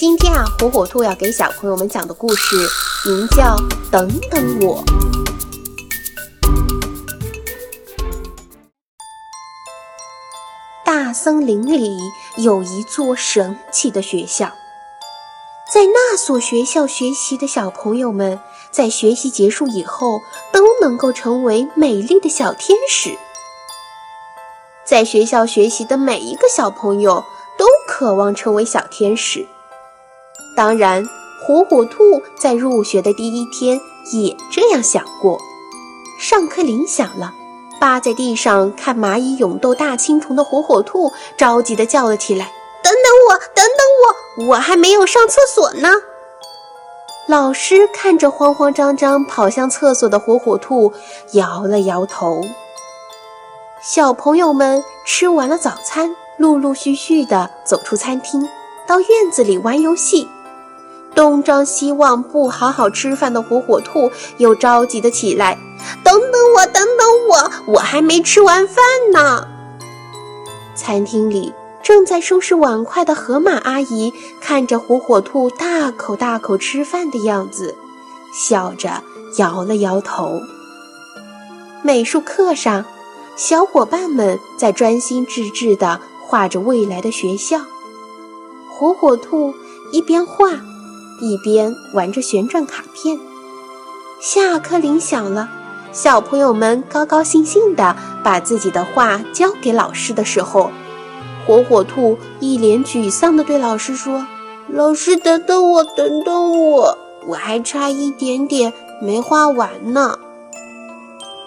今天啊，火火兔要给小朋友们讲的故事名叫《等等我》。大森林里有一座神奇的学校，在那所学校学习的小朋友们，在学习结束以后都能够成为美丽的小天使。在学校学习的每一个小朋友都渴望成为小天使。当然，火火兔在入学的第一天也这样想过。上课铃响了，趴在地上看蚂蚁勇斗大青虫的火火兔着急地叫了起来：“等等我，等等我，我还没有上厕所呢！”老师看着慌慌张张跑向厕所的火火兔，摇了摇头。小朋友们吃完了早餐，陆陆续续地走出餐厅，到院子里玩游戏。东张西望不好好吃饭的火火兔又着急地起来：“等等我，等等我，我还没吃完饭呢！”餐厅里正在收拾碗筷的河马阿姨看着火火兔大口大口吃饭的样子，笑着摇了摇头。美术课上。小伙伴们在专心致志地画着未来的学校。火火兔一边画，一边玩着旋转卡片。下课铃响了，小朋友们高高兴兴地把自己的画交给老师的时候，火火兔一脸沮丧地对老师说：“老师，等等我，等等我，我还差一点点没画完呢。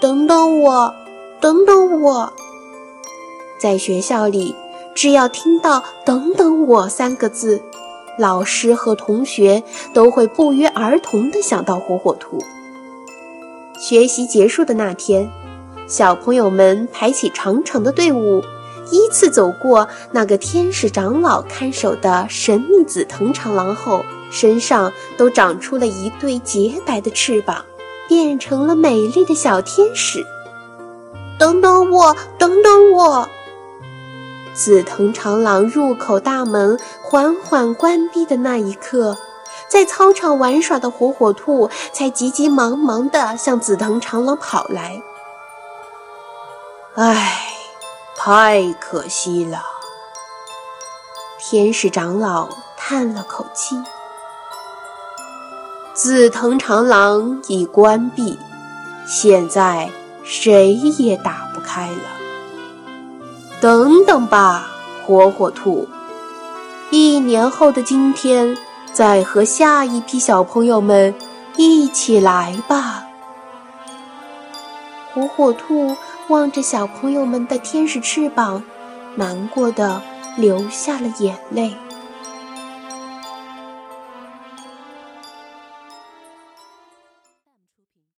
等等我。”等等我，在学校里，只要听到“等等我”三个字，老师和同学都会不约而同地想到火火兔。学习结束的那天，小朋友们排起长长的队伍，依次走过那个天使长老看守的神秘紫藤长廊后，身上都长出了一对洁白的翅膀，变成了美丽的小天使。等等我，等等我！紫藤长廊入口大门缓缓关闭的那一刻，在操场玩耍的火火兔才急急忙忙地向紫藤长廊跑来。唉，太可惜了！天使长老叹了口气。紫藤长廊已关闭，现在。谁也打不开了。等等吧，火火兔，一年后的今天，再和下一批小朋友们一起来吧。火火兔望着小朋友们的天使翅膀，难过的流下了眼泪。